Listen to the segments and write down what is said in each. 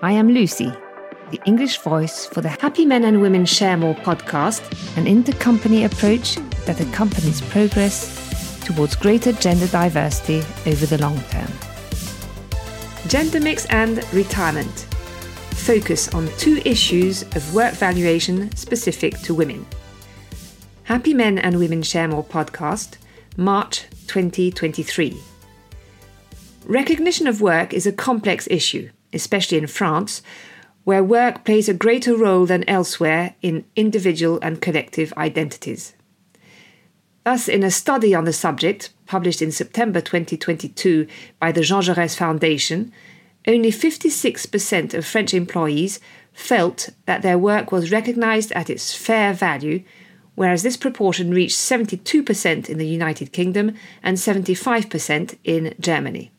I am Lucy, the English voice for the Happy Men and Women Share More podcast, an intercompany approach that accompanies progress towards greater gender diversity over the long term. Gender mix and retirement focus on two issues of work valuation specific to women. Happy Men and Women Share More podcast, March 2023. Recognition of work is a complex issue especially in France, where work plays a greater role than elsewhere in individual and collective identities. Thus, in a study on the subject, published in September 2022 by the Jean Jaurès Foundation, only 56% of French employees felt that their work was recognized at its fair value, whereas this proportion reached 72% in the United Kingdom and 75% in Germany.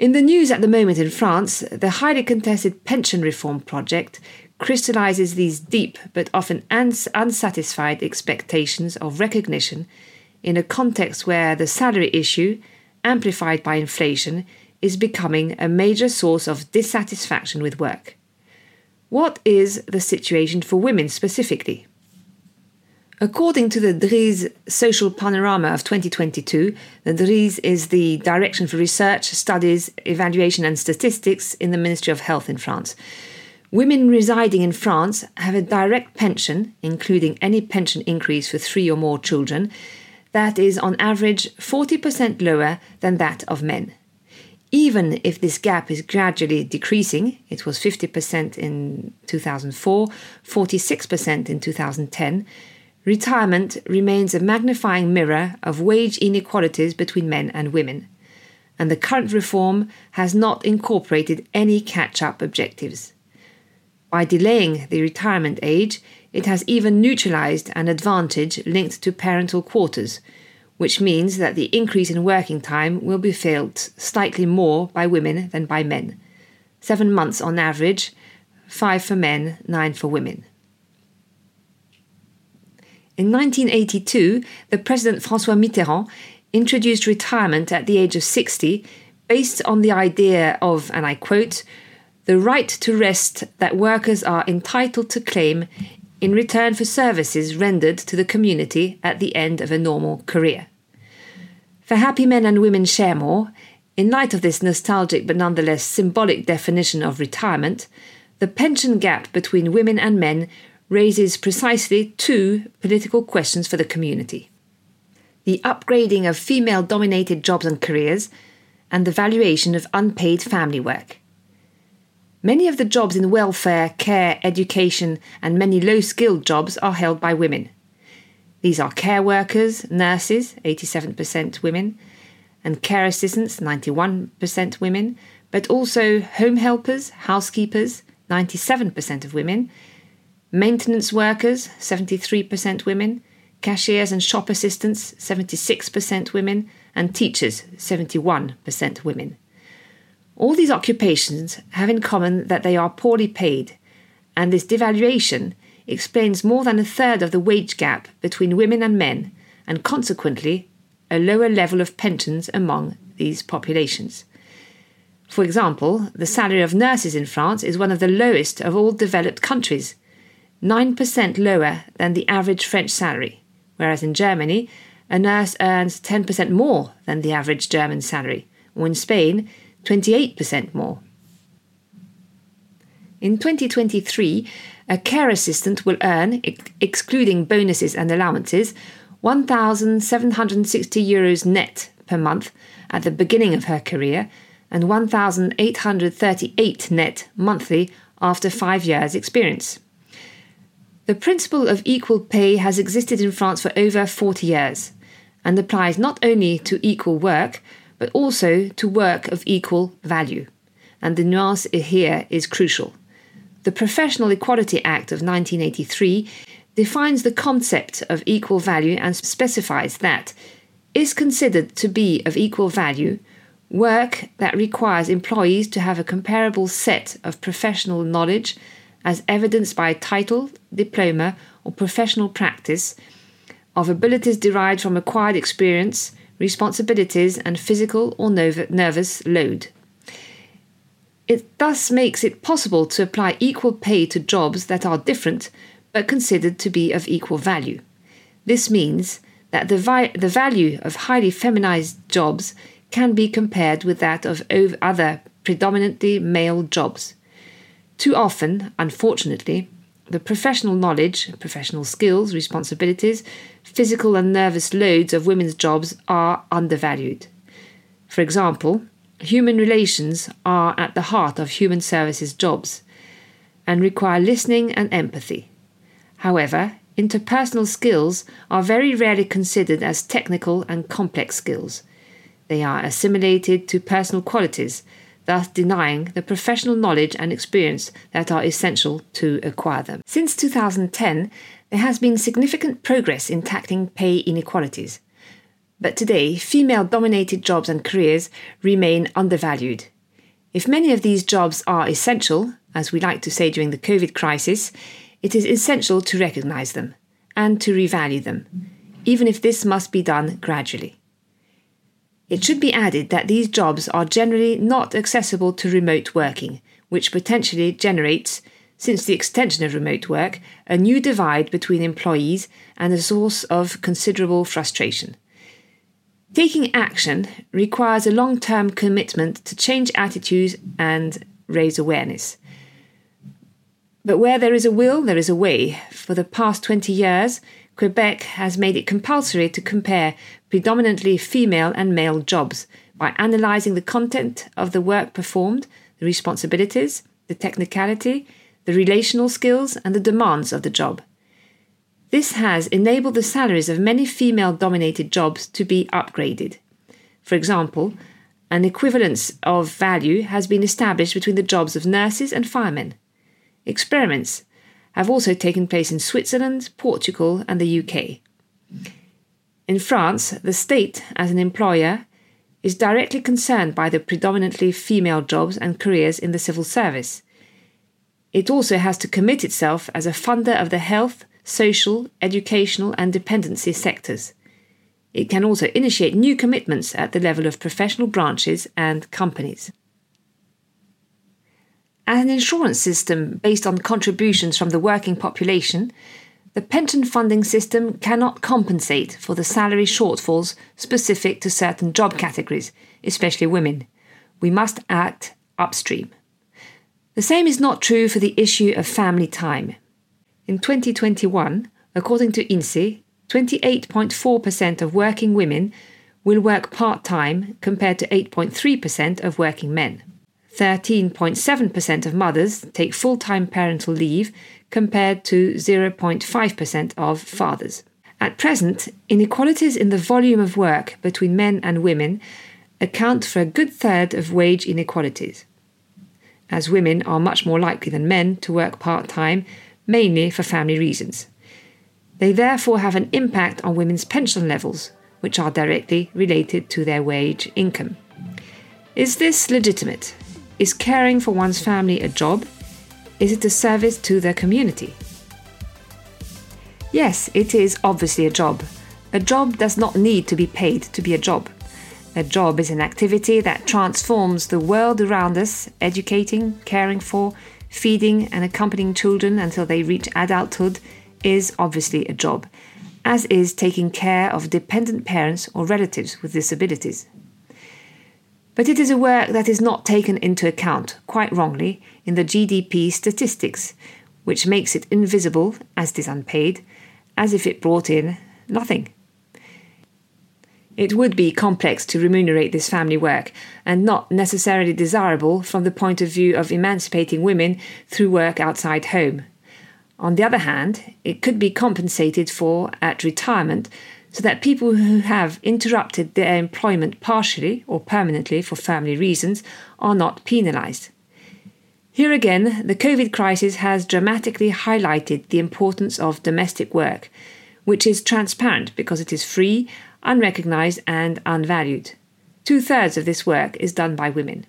In the news at the moment in France, the highly contested pension reform project crystallizes these deep but often uns- unsatisfied expectations of recognition in a context where the salary issue, amplified by inflation, is becoming a major source of dissatisfaction with work. What is the situation for women specifically? According to the DREES Social Panorama of 2022, the DREES is the Direction for Research, Studies, Evaluation and Statistics in the Ministry of Health in France. Women residing in France have a direct pension, including any pension increase for three or more children, that is on average 40% lower than that of men. Even if this gap is gradually decreasing, it was 50% in 2004, 46% in 2010 retirement remains a magnifying mirror of wage inequalities between men and women, and the current reform has not incorporated any catch up objectives. By delaying the retirement age, it has even neutralized an advantage linked to parental quarters, which means that the increase in working time will be felt slightly more by women than by men. Seven months on average, five for men, nine for women. In 1982, the President Francois Mitterrand introduced retirement at the age of 60 based on the idea of, and I quote, the right to rest that workers are entitled to claim in return for services rendered to the community at the end of a normal career. For happy men and women share more, in light of this nostalgic but nonetheless symbolic definition of retirement, the pension gap between women and men raises precisely two political questions for the community the upgrading of female dominated jobs and careers, and the valuation of unpaid family work. Many of the jobs in welfare, care, education, and many low skilled jobs are held by women. These are care workers, nurses, 87% women, and care assistants, 91% women, but also home helpers, housekeepers, 97% of women, Maintenance workers, 73% women. Cashiers and shop assistants, 76% women. And teachers, 71% women. All these occupations have in common that they are poorly paid, and this devaluation explains more than a third of the wage gap between women and men, and consequently, a lower level of pensions among these populations. For example, the salary of nurses in France is one of the lowest of all developed countries, 9% lower than the average French salary, whereas in Germany, a nurse earns 10% more than the average German salary, or in Spain, 28% more. In 2023, a care assistant will earn, excluding bonuses and allowances, 1,760 euros net per month at the beginning of her career and 1,838 net monthly after five years' experience. The principle of equal pay has existed in France for over 40 years and applies not only to equal work, but also to work of equal value. And the nuance here is crucial. The Professional Equality Act of 1983 defines the concept of equal value and specifies that is considered to be of equal value work that requires employees to have a comparable set of professional knowledge as evidenced by title, diploma, or professional practice, of abilities derived from acquired experience, responsibilities, and physical or nervous load. It thus makes it possible to apply equal pay to jobs that are different but considered to be of equal value. This means that the, vi- the value of highly feminized jobs can be compared with that of other predominantly male jobs. Too often, unfortunately, the professional knowledge, professional skills, responsibilities, physical and nervous loads of women's jobs are undervalued. For example, human relations are at the heart of human services jobs and require listening and empathy. However, interpersonal skills are very rarely considered as technical and complex skills. They are assimilated to personal qualities, thus denying the professional knowledge and experience that are essential to acquire them. Since 2010, there has been significant progress in tackling pay inequalities. But today, female dominated jobs and careers remain undervalued. If many of these jobs are essential, as we like to say during the COVID crisis, it is essential to recognize them and to revalue them, even if this must be done gradually. It should be added that these jobs are generally not accessible to remote working, which potentially generates, since the extension of remote work, a new divide between employees and a source of considerable frustration. Taking action requires a long term commitment to change attitudes and raise awareness. But where there is a will, there is a way. For the past 20 years, Quebec has made it compulsory to compare predominantly female and male jobs by analysing the content of the work performed, the responsibilities, the technicality, the relational skills, and the demands of the job. This has enabled the salaries of many female dominated jobs to be upgraded. For example, an equivalence of value has been established between the jobs of nurses and firemen. Experiments have also taken place in Switzerland, Portugal, and the UK. In France, the state, as an employer, is directly concerned by the predominantly female jobs and careers in the civil service. It also has to commit itself as a funder of the health, social, educational, and dependency sectors. It can also initiate new commitments at the level of professional branches and companies. As an insurance system based on contributions from the working population, the pension funding system cannot compensate for the salary shortfalls specific to certain job categories, especially women. We must act upstream. The same is not true for the issue of family time. In 2021, according to INSEE, 28.4% of working women will work part time compared to 8.3% of working men. 13.7% of mothers take full time parental leave compared to 0.5% of fathers. At present, inequalities in the volume of work between men and women account for a good third of wage inequalities, as women are much more likely than men to work part time, mainly for family reasons. They therefore have an impact on women's pension levels, which are directly related to their wage income. Is this legitimate? Is caring for one's family a job? Is it a service to their community? Yes, it is obviously a job. A job does not need to be paid to be a job. A job is an activity that transforms the world around us, educating, caring for, feeding, and accompanying children until they reach adulthood is obviously a job, as is taking care of dependent parents or relatives with disabilities. But it is a work that is not taken into account, quite wrongly, in the GDP statistics, which makes it invisible, as it is unpaid, as if it brought in nothing. It would be complex to remunerate this family work, and not necessarily desirable from the point of view of emancipating women through work outside home. On the other hand, it could be compensated for at retirement so that people who have interrupted their employment partially or permanently for family reasons are not penalised. Here again, the COVID crisis has dramatically highlighted the importance of domestic work, which is transparent because it is free, unrecognised, and unvalued. Two thirds of this work is done by women.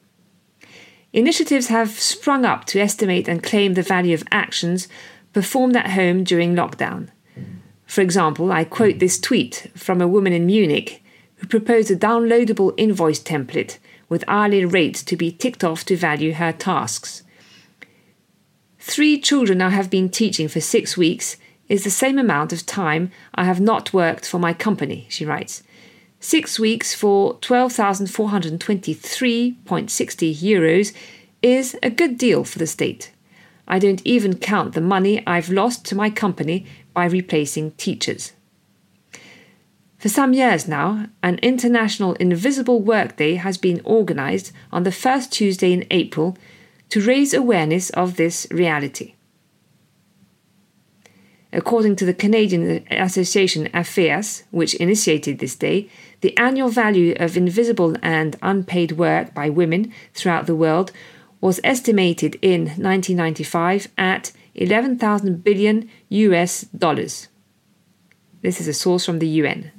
Initiatives have sprung up to estimate and claim the value of actions performed at home during lockdown. For example, I quote this tweet from a woman in Munich who proposed a downloadable invoice template with hourly rates to be ticked off to value her tasks. Three children I have been teaching for six weeks is the same amount of time I have not worked for my company, she writes. Six weeks for 12,423.60 euros is a good deal for the state. I don't even count the money I've lost to my company by replacing teachers. For some years now, an international Invisible Work Day has been organized on the first Tuesday in April to raise awareness of this reality. According to the Canadian Association AFEAS, which initiated this day, the annual value of invisible and unpaid work by women throughout the world was estimated in 1995 at 11,000 billion US dollars. This is a source from the UN.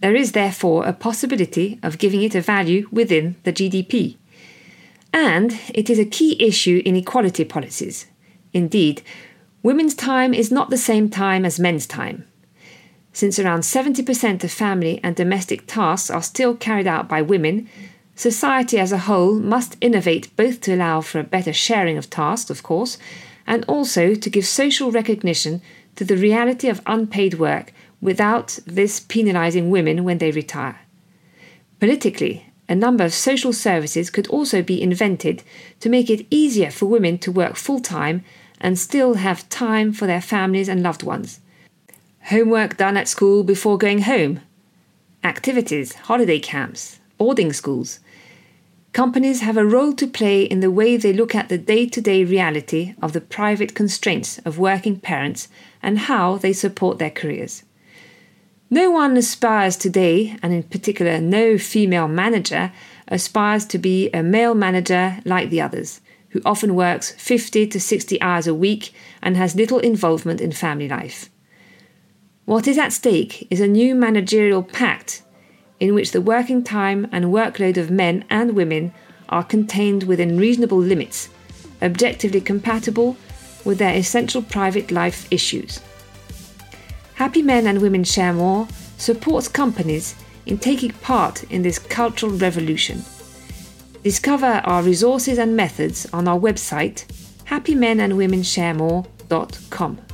There is therefore a possibility of giving it a value within the GDP. And it is a key issue in equality policies. Indeed, women's time is not the same time as men's time. Since around 70% of family and domestic tasks are still carried out by women, society as a whole must innovate both to allow for a better sharing of tasks, of course, and also to give social recognition to the reality of unpaid work without this penalising women when they retire. Politically, a number of social services could also be invented to make it easier for women to work full time and still have time for their families and loved ones. Homework done at school before going home, activities, holiday camps, boarding schools. Companies have a role to play in the way they look at the day to day reality of the private constraints of working parents and how they support their careers. No one aspires today, and in particular, no female manager aspires to be a male manager like the others, who often works 50 to 60 hours a week and has little involvement in family life. What is at stake is a new managerial pact in which the working time and workload of men and women are contained within reasonable limits, objectively compatible with their essential private life issues. Happy Men and Women Share More supports companies in taking part in this cultural revolution. Discover our resources and methods on our website happymenandwomensharemore.com.